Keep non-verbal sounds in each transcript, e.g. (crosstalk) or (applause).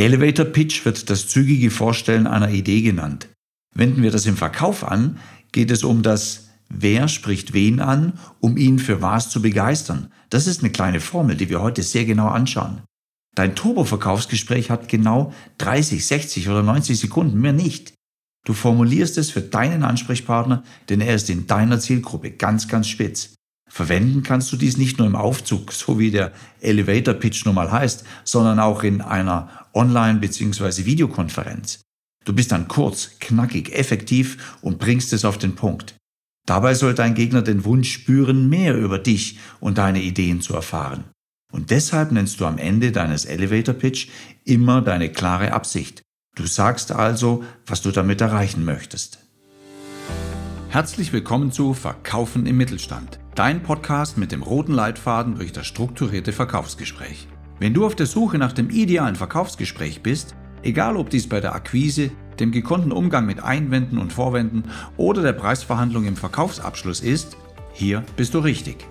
Elevator Pitch wird das zügige Vorstellen einer Idee genannt. Wenden wir das im Verkauf an, geht es um das Wer spricht wen an, um ihn für was zu begeistern. Das ist eine kleine Formel, die wir heute sehr genau anschauen. Dein Turbo-Verkaufsgespräch hat genau 30, 60 oder 90 Sekunden, mehr nicht. Du formulierst es für deinen Ansprechpartner, denn er ist in deiner Zielgruppe ganz, ganz spitz. Verwenden kannst du dies nicht nur im Aufzug, so wie der Elevator Pitch nun mal heißt, sondern auch in einer Online- bzw. Videokonferenz. Du bist dann kurz, knackig, effektiv und bringst es auf den Punkt. Dabei soll dein Gegner den Wunsch spüren, mehr über dich und deine Ideen zu erfahren. Und deshalb nennst du am Ende deines Elevator Pitch immer deine klare Absicht. Du sagst also, was du damit erreichen möchtest. Herzlich willkommen zu Verkaufen im Mittelstand, dein Podcast mit dem roten Leitfaden durch das strukturierte Verkaufsgespräch. Wenn du auf der Suche nach dem idealen Verkaufsgespräch bist, egal ob dies bei der Akquise, dem gekonnten Umgang mit Einwänden und Vorwänden oder der Preisverhandlung im Verkaufsabschluss ist, hier bist du richtig.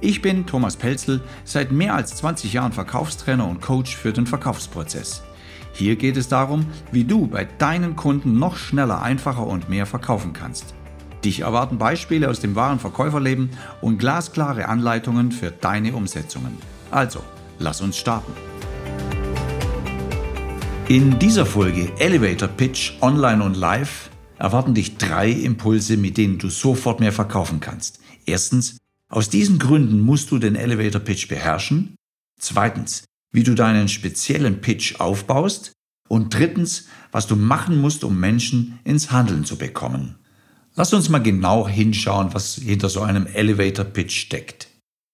Ich bin Thomas Pelzel, seit mehr als 20 Jahren Verkaufstrainer und Coach für den Verkaufsprozess. Hier geht es darum, wie du bei deinen Kunden noch schneller, einfacher und mehr verkaufen kannst. Dich erwarten Beispiele aus dem wahren Verkäuferleben und glasklare Anleitungen für deine Umsetzungen. Also, lass uns starten. In dieser Folge Elevator Pitch Online und Live erwarten dich drei Impulse, mit denen du sofort mehr verkaufen kannst. Erstens, aus diesen Gründen musst du den Elevator Pitch beherrschen. Zweitens, wie du deinen speziellen Pitch aufbaust. Und drittens, was du machen musst, um Menschen ins Handeln zu bekommen. Lass uns mal genau hinschauen, was hinter so einem Elevator Pitch steckt.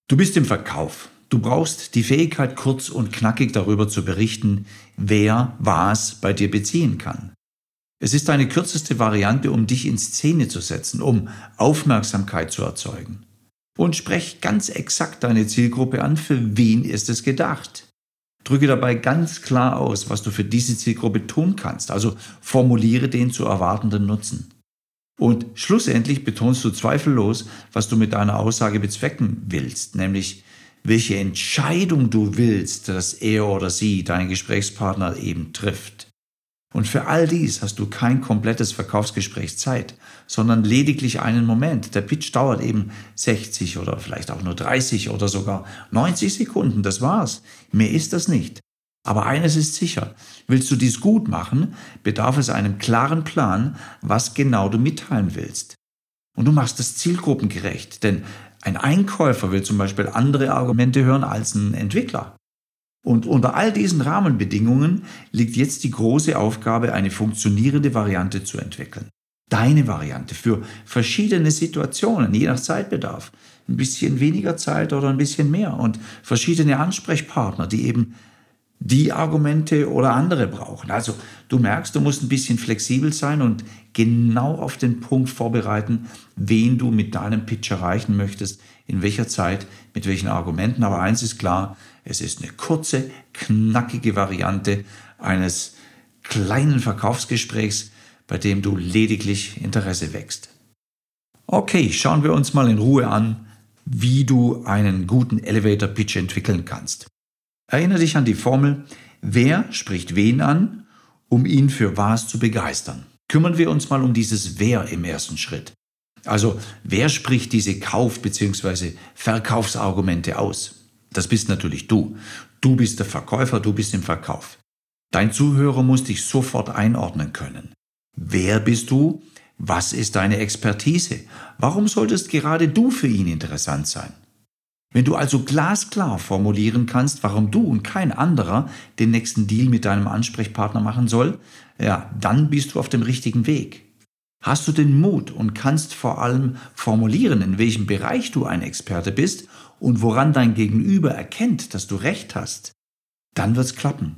Du bist im Verkauf. Du brauchst die Fähigkeit, kurz und knackig darüber zu berichten, wer was bei dir beziehen kann. Es ist deine kürzeste Variante, um dich in Szene zu setzen, um Aufmerksamkeit zu erzeugen. Und sprech ganz exakt deine Zielgruppe an, für wen ist es gedacht. Drücke dabei ganz klar aus, was du für diese Zielgruppe tun kannst, also formuliere den zu erwartenden Nutzen. Und schlussendlich betonst du zweifellos, was du mit deiner Aussage bezwecken willst, nämlich welche Entscheidung du willst, dass er oder sie, dein Gesprächspartner, eben trifft. Und für all dies hast du kein komplettes Verkaufsgespräch Zeit, sondern lediglich einen Moment. Der Pitch dauert eben 60 oder vielleicht auch nur 30 oder sogar 90 Sekunden. Das war's. Mehr ist das nicht. Aber eines ist sicher. Willst du dies gut machen, bedarf es einem klaren Plan, was genau du mitteilen willst. Und du machst es zielgruppengerecht, denn ein Einkäufer will zum Beispiel andere Argumente hören als ein Entwickler. Und unter all diesen Rahmenbedingungen liegt jetzt die große Aufgabe, eine funktionierende Variante zu entwickeln. Deine Variante für verschiedene Situationen, je nach Zeitbedarf. Ein bisschen weniger Zeit oder ein bisschen mehr und verschiedene Ansprechpartner, die eben die Argumente oder andere brauchen. Also du merkst, du musst ein bisschen flexibel sein und genau auf den Punkt vorbereiten, wen du mit deinem Pitch erreichen möchtest, in welcher Zeit, mit welchen Argumenten. Aber eins ist klar, es ist eine kurze, knackige Variante eines kleinen Verkaufsgesprächs, bei dem du lediglich Interesse wächst. Okay, schauen wir uns mal in Ruhe an, wie du einen guten Elevator Pitch entwickeln kannst. Erinnere dich an die Formel, wer spricht wen an, um ihn für was zu begeistern. Kümmern wir uns mal um dieses Wer im ersten Schritt. Also, wer spricht diese Kauf- bzw. Verkaufsargumente aus? Das bist natürlich du. Du bist der Verkäufer, du bist im Verkauf. Dein Zuhörer muss dich sofort einordnen können. Wer bist du? Was ist deine Expertise? Warum solltest gerade du für ihn interessant sein? Wenn du also glasklar formulieren kannst, warum du und kein anderer den nächsten Deal mit deinem Ansprechpartner machen soll, ja, dann bist du auf dem richtigen Weg. Hast du den Mut und kannst vor allem formulieren, in welchem Bereich du ein Experte bist und woran dein Gegenüber erkennt, dass du recht hast, dann wird's klappen.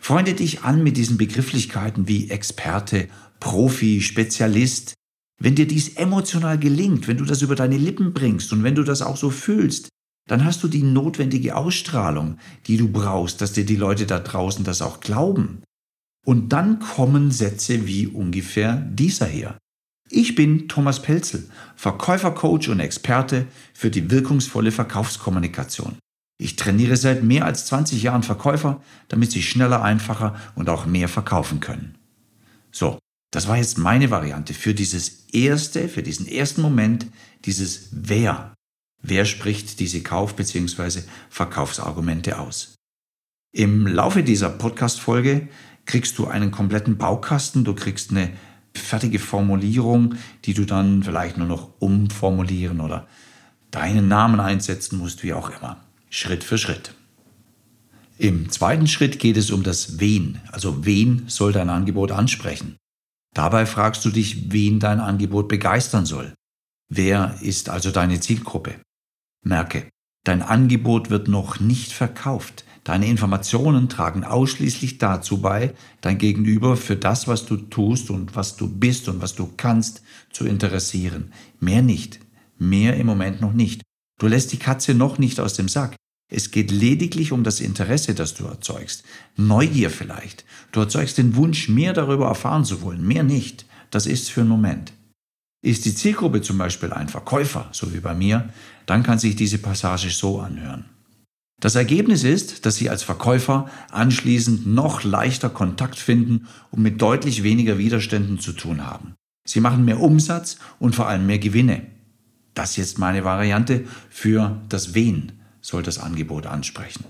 Freunde dich an mit diesen Begrifflichkeiten wie Experte, Profi, Spezialist. Wenn dir dies emotional gelingt, wenn du das über deine Lippen bringst und wenn du das auch so fühlst, dann hast du die notwendige Ausstrahlung, die du brauchst, dass dir die Leute da draußen das auch glauben. Und dann kommen Sätze wie ungefähr dieser hier. Ich bin Thomas Pelzel, Verkäufercoach und Experte für die wirkungsvolle Verkaufskommunikation. Ich trainiere seit mehr als 20 Jahren Verkäufer, damit sie schneller, einfacher und auch mehr verkaufen können. So, das war jetzt meine Variante für dieses erste, für diesen ersten Moment, dieses Wer. Wer spricht diese Kauf- bzw. Verkaufsargumente aus? Im Laufe dieser Podcast-Folge kriegst du einen kompletten Baukasten, du kriegst eine fertige Formulierung, die du dann vielleicht nur noch umformulieren oder deinen Namen einsetzen musst, wie auch immer. Schritt für Schritt. Im zweiten Schritt geht es um das Wen, also wen soll dein Angebot ansprechen. Dabei fragst du dich, wen dein Angebot begeistern soll. Wer ist also deine Zielgruppe? Merke, dein Angebot wird noch nicht verkauft. Deine Informationen tragen ausschließlich dazu bei, dein Gegenüber für das, was du tust und was du bist und was du kannst, zu interessieren. Mehr nicht. Mehr im Moment noch nicht. Du lässt die Katze noch nicht aus dem Sack. Es geht lediglich um das Interesse, das du erzeugst. Neugier vielleicht. Du erzeugst den Wunsch, mehr darüber erfahren zu wollen. Mehr nicht. Das ist für einen Moment. Ist die Zielgruppe zum Beispiel ein Verkäufer, so wie bei mir, dann kann sich diese Passage so anhören. Das Ergebnis ist, dass Sie als Verkäufer anschließend noch leichter Kontakt finden und mit deutlich weniger Widerständen zu tun haben. Sie machen mehr Umsatz und vor allem mehr Gewinne. Das ist jetzt meine Variante für das Wen soll das Angebot ansprechen.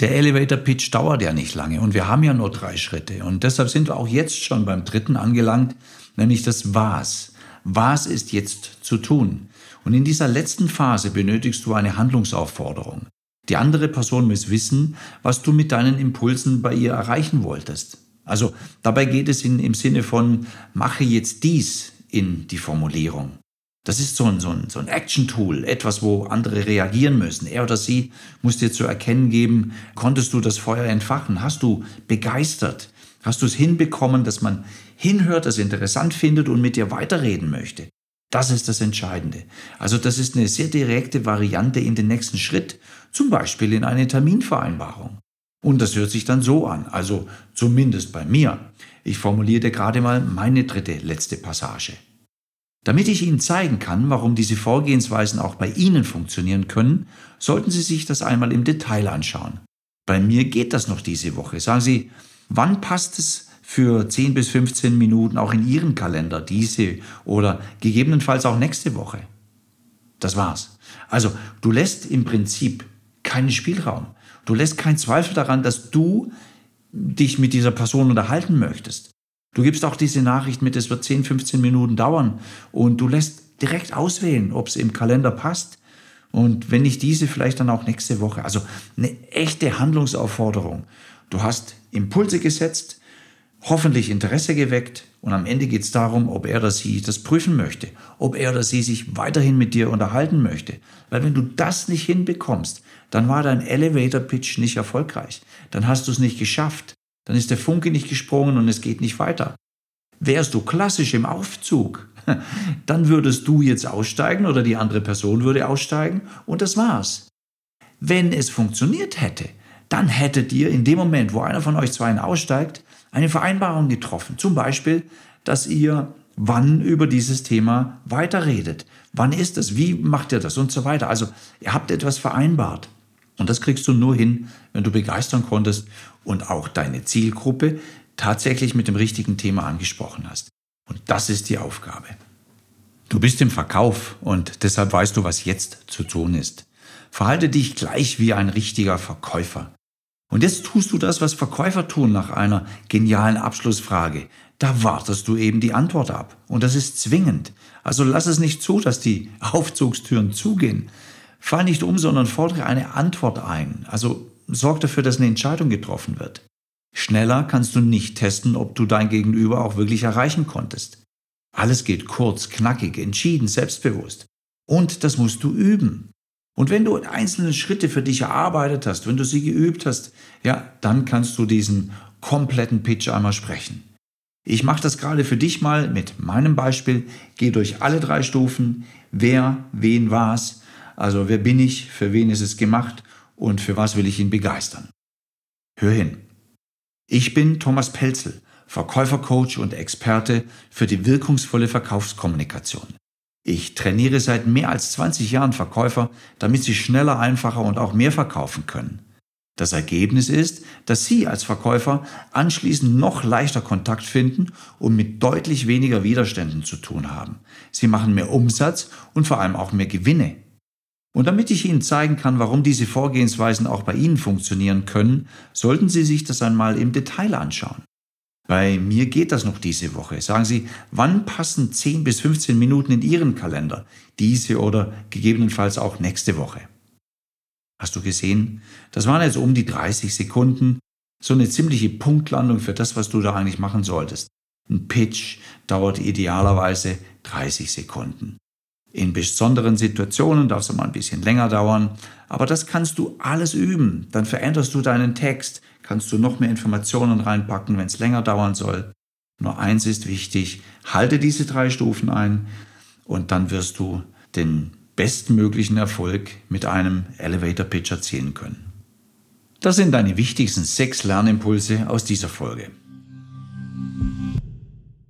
Der Elevator Pitch dauert ja nicht lange und wir haben ja nur drei Schritte und deshalb sind wir auch jetzt schon beim dritten angelangt, nämlich das Was. Was ist jetzt zu tun? Und in dieser letzten Phase benötigst du eine Handlungsaufforderung. Die andere Person muss wissen, was du mit deinen Impulsen bei ihr erreichen wolltest. Also dabei geht es in, im Sinne von, mache jetzt dies in die Formulierung. Das ist so ein, so ein, so ein Action-Tool, etwas, wo andere reagieren müssen. Er oder sie muss dir zu erkennen geben, konntest du das Feuer entfachen? Hast du begeistert? Hast du es hinbekommen, dass man hinhört, das interessant findet und mit dir weiterreden möchte? Das ist das Entscheidende. Also das ist eine sehr direkte Variante in den nächsten Schritt, zum Beispiel in eine Terminvereinbarung. Und das hört sich dann so an, also zumindest bei mir. Ich formulierte gerade mal meine dritte, letzte Passage. Damit ich Ihnen zeigen kann, warum diese Vorgehensweisen auch bei Ihnen funktionieren können, sollten Sie sich das einmal im Detail anschauen. Bei mir geht das noch diese Woche. Sagen Sie, wann passt es für 10 bis 15 Minuten auch in Ihren Kalender diese oder gegebenenfalls auch nächste Woche. Das war's. Also du lässt im Prinzip keinen Spielraum. Du lässt keinen Zweifel daran, dass du dich mit dieser Person unterhalten möchtest. Du gibst auch diese Nachricht mit, es wird 10, 15 Minuten dauern und du lässt direkt auswählen, ob es im Kalender passt und wenn nicht diese, vielleicht dann auch nächste Woche. Also eine echte Handlungsaufforderung. Du hast Impulse gesetzt, hoffentlich Interesse geweckt und am Ende geht es darum, ob er oder sie das prüfen möchte, ob er oder sie sich weiterhin mit dir unterhalten möchte. Weil wenn du das nicht hinbekommst, dann war dein Elevator Pitch nicht erfolgreich. Dann hast du es nicht geschafft. Dann ist der Funke nicht gesprungen und es geht nicht weiter. Wärst du klassisch im Aufzug, (laughs) dann würdest du jetzt aussteigen oder die andere Person würde aussteigen und das war's. Wenn es funktioniert hätte, dann hättet ihr in dem Moment, wo einer von euch zwei aussteigt, eine Vereinbarung getroffen. Zum Beispiel, dass ihr wann über dieses Thema weiterredet. Wann ist es? Wie macht ihr das? Und so weiter. Also ihr habt etwas vereinbart. Und das kriegst du nur hin, wenn du begeistern konntest und auch deine Zielgruppe tatsächlich mit dem richtigen Thema angesprochen hast. Und das ist die Aufgabe. Du bist im Verkauf und deshalb weißt du, was jetzt zu tun ist. Verhalte dich gleich wie ein richtiger Verkäufer. Und jetzt tust du das, was Verkäufer tun nach einer genialen Abschlussfrage. Da wartest du eben die Antwort ab. Und das ist zwingend. Also lass es nicht zu, dass die (laughs) Aufzugstüren zugehen. Fall nicht um, sondern fordere eine Antwort ein. Also sorg dafür, dass eine Entscheidung getroffen wird. Schneller kannst du nicht testen, ob du dein Gegenüber auch wirklich erreichen konntest. Alles geht kurz, knackig, entschieden, selbstbewusst. Und das musst du üben. Und wenn du einzelne Schritte für dich erarbeitet hast, wenn du sie geübt hast, ja, dann kannst du diesen kompletten Pitch einmal sprechen. Ich mache das gerade für dich mal mit meinem Beispiel. Geh durch alle drei Stufen. Wer, wen, was. Also wer bin ich, für wen ist es gemacht und für was will ich ihn begeistern. Hör hin. Ich bin Thomas Pelzel, Verkäufercoach und Experte für die wirkungsvolle Verkaufskommunikation. Ich trainiere seit mehr als 20 Jahren Verkäufer, damit sie schneller, einfacher und auch mehr verkaufen können. Das Ergebnis ist, dass Sie als Verkäufer anschließend noch leichter Kontakt finden und mit deutlich weniger Widerständen zu tun haben. Sie machen mehr Umsatz und vor allem auch mehr Gewinne. Und damit ich Ihnen zeigen kann, warum diese Vorgehensweisen auch bei Ihnen funktionieren können, sollten Sie sich das einmal im Detail anschauen. Bei mir geht das noch diese Woche. Sagen Sie, wann passen 10 bis 15 Minuten in Ihren Kalender? Diese oder gegebenenfalls auch nächste Woche. Hast du gesehen? Das waren jetzt um die 30 Sekunden. So eine ziemliche Punktlandung für das, was du da eigentlich machen solltest. Ein Pitch dauert idealerweise 30 Sekunden. In besonderen Situationen darf es mal ein bisschen länger dauern, aber das kannst du alles üben. Dann veränderst du deinen Text, kannst du noch mehr Informationen reinpacken, wenn es länger dauern soll. Nur eins ist wichtig, halte diese drei Stufen ein und dann wirst du den bestmöglichen Erfolg mit einem Elevator Pitch erzielen können. Das sind deine wichtigsten sechs Lernimpulse aus dieser Folge.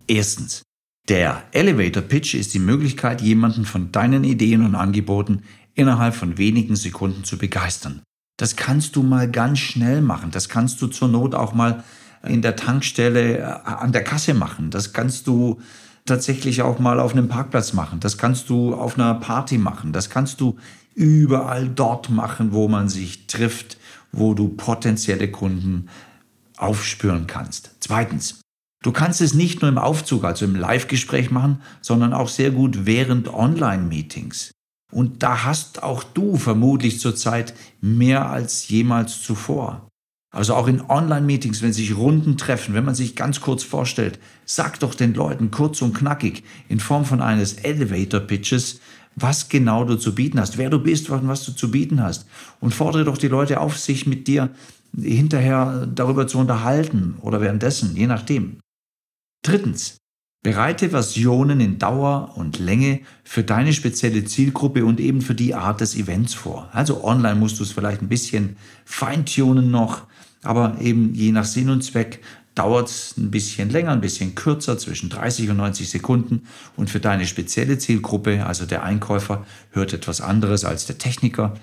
Erstens. Der Elevator Pitch ist die Möglichkeit, jemanden von deinen Ideen und Angeboten innerhalb von wenigen Sekunden zu begeistern. Das kannst du mal ganz schnell machen. Das kannst du zur Not auch mal in der Tankstelle äh, an der Kasse machen. Das kannst du tatsächlich auch mal auf einem Parkplatz machen. Das kannst du auf einer Party machen. Das kannst du überall dort machen, wo man sich trifft, wo du potenzielle Kunden aufspüren kannst. Zweitens, Du kannst es nicht nur im Aufzug, also im Live-Gespräch machen, sondern auch sehr gut während Online-Meetings. Und da hast auch du vermutlich zurzeit mehr als jemals zuvor. Also auch in Online-Meetings, wenn sich Runden treffen, wenn man sich ganz kurz vorstellt, sag doch den Leuten kurz und knackig in Form von eines Elevator-Pitches, was genau du zu bieten hast, wer du bist und was du zu bieten hast. Und fordere doch die Leute auf, sich mit dir hinterher darüber zu unterhalten oder währenddessen, je nachdem. Drittens, bereite Versionen in Dauer und Länge für deine spezielle Zielgruppe und eben für die Art des Events vor. Also online musst du es vielleicht ein bisschen feintunen noch, aber eben je nach Sinn und Zweck dauert es ein bisschen länger, ein bisschen kürzer, zwischen 30 und 90 Sekunden. Und für deine spezielle Zielgruppe, also der Einkäufer, hört etwas anderes als der Techniker.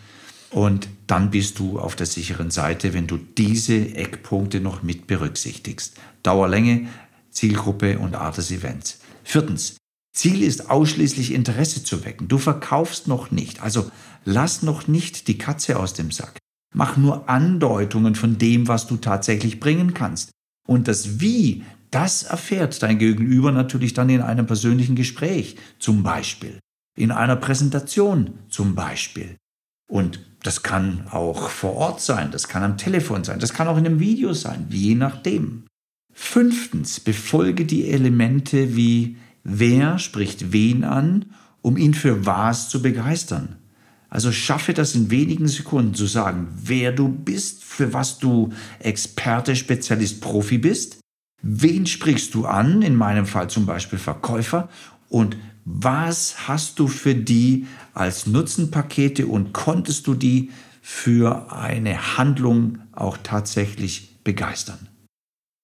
Und dann bist du auf der sicheren Seite, wenn du diese Eckpunkte noch mit berücksichtigst. Dauerlänge Zielgruppe und Art des Events. Viertens, Ziel ist ausschließlich Interesse zu wecken. Du verkaufst noch nicht, also lass noch nicht die Katze aus dem Sack. Mach nur Andeutungen von dem, was du tatsächlich bringen kannst. Und das Wie, das erfährt dein Gegenüber natürlich dann in einem persönlichen Gespräch, zum Beispiel. In einer Präsentation, zum Beispiel. Und das kann auch vor Ort sein, das kann am Telefon sein, das kann auch in einem Video sein, je nachdem. Fünftens, befolge die Elemente wie wer spricht wen an, um ihn für was zu begeistern. Also schaffe das in wenigen Sekunden zu sagen, wer du bist, für was du Experte, Spezialist, Profi bist, wen sprichst du an, in meinem Fall zum Beispiel Verkäufer, und was hast du für die als Nutzenpakete und konntest du die für eine Handlung auch tatsächlich begeistern.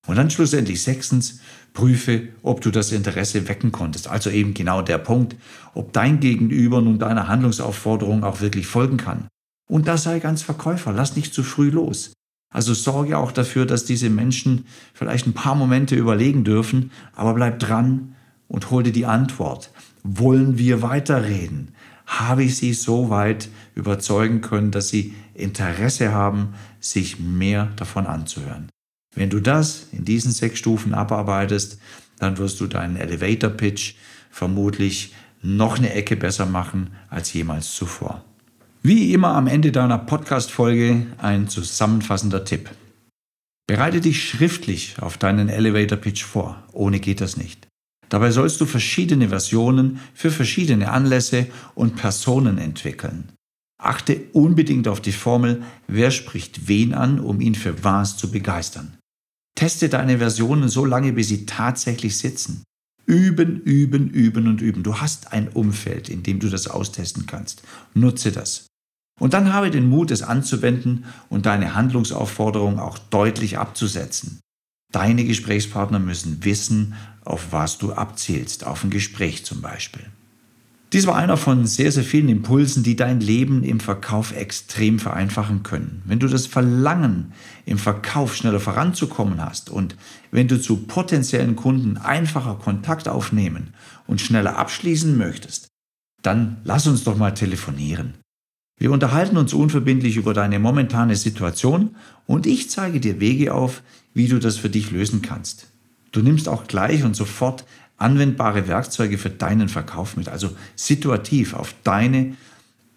Und dann schlussendlich sechstens, prüfe, ob du das Interesse wecken konntest. Also eben genau der Punkt, ob dein Gegenüber nun deiner Handlungsaufforderung auch wirklich folgen kann. Und da sei ganz Verkäufer, lass nicht zu früh los. Also sorge auch dafür, dass diese Menschen vielleicht ein paar Momente überlegen dürfen, aber bleib dran und hol dir die Antwort. Wollen wir weiterreden? Habe ich sie so weit überzeugen können, dass sie Interesse haben, sich mehr davon anzuhören? Wenn du das in diesen sechs Stufen abarbeitest, dann wirst du deinen Elevator Pitch vermutlich noch eine Ecke besser machen als jemals zuvor. Wie immer am Ende deiner Podcast-Folge ein zusammenfassender Tipp. Bereite dich schriftlich auf deinen Elevator Pitch vor. Ohne geht das nicht. Dabei sollst du verschiedene Versionen für verschiedene Anlässe und Personen entwickeln. Achte unbedingt auf die Formel, wer spricht wen an, um ihn für was zu begeistern. Teste deine Versionen so lange, bis sie tatsächlich sitzen. Üben, üben, üben und üben. Du hast ein Umfeld, in dem du das austesten kannst. Nutze das. Und dann habe den Mut, es anzuwenden und deine Handlungsaufforderung auch deutlich abzusetzen. Deine Gesprächspartner müssen wissen, auf was du abzielst, auf ein Gespräch zum Beispiel. Dies war einer von sehr, sehr vielen Impulsen, die dein Leben im Verkauf extrem vereinfachen können. Wenn du das Verlangen, im Verkauf schneller voranzukommen hast und wenn du zu potenziellen Kunden einfacher Kontakt aufnehmen und schneller abschließen möchtest, dann lass uns doch mal telefonieren. Wir unterhalten uns unverbindlich über deine momentane Situation und ich zeige dir Wege auf, wie du das für dich lösen kannst. Du nimmst auch gleich und sofort anwendbare Werkzeuge für deinen Verkauf mit, also situativ auf deine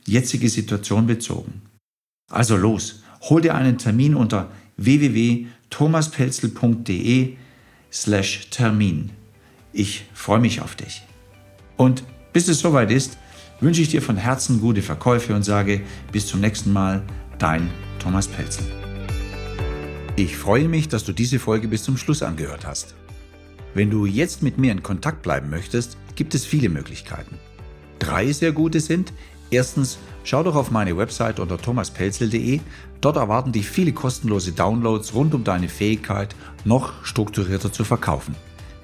jetzige Situation bezogen. Also los, hol dir einen Termin unter www.thomaspelzel.de slash Termin. Ich freue mich auf dich. Und bis es soweit ist, wünsche ich dir von Herzen gute Verkäufe und sage bis zum nächsten Mal, dein Thomas Pelzel. Ich freue mich, dass du diese Folge bis zum Schluss angehört hast. Wenn du jetzt mit mir in Kontakt bleiben möchtest, gibt es viele Möglichkeiten. Drei sehr gute sind, erstens, schau doch auf meine Website unter thomaspelzel.de, dort erwarten dich viele kostenlose Downloads rund um deine Fähigkeit, noch strukturierter zu verkaufen.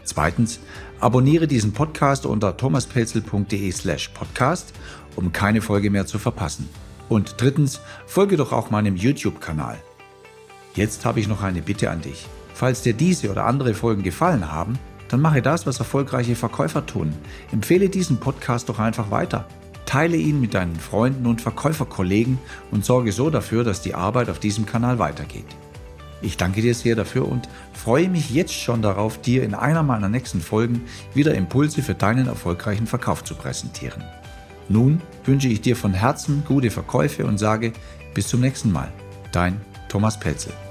Zweitens, abonniere diesen Podcast unter thomaspelzel.de slash podcast, um keine Folge mehr zu verpassen. Und drittens, folge doch auch meinem YouTube-Kanal. Jetzt habe ich noch eine Bitte an dich. Falls dir diese oder andere Folgen gefallen haben, dann mache das, was erfolgreiche Verkäufer tun. Empfehle diesen Podcast doch einfach weiter. Teile ihn mit deinen Freunden und Verkäuferkollegen und sorge so dafür, dass die Arbeit auf diesem Kanal weitergeht. Ich danke dir sehr dafür und freue mich jetzt schon darauf, dir in einer meiner nächsten Folgen wieder Impulse für deinen erfolgreichen Verkauf zu präsentieren. Nun wünsche ich dir von Herzen gute Verkäufe und sage bis zum nächsten Mal. Dein Thomas Pelzel.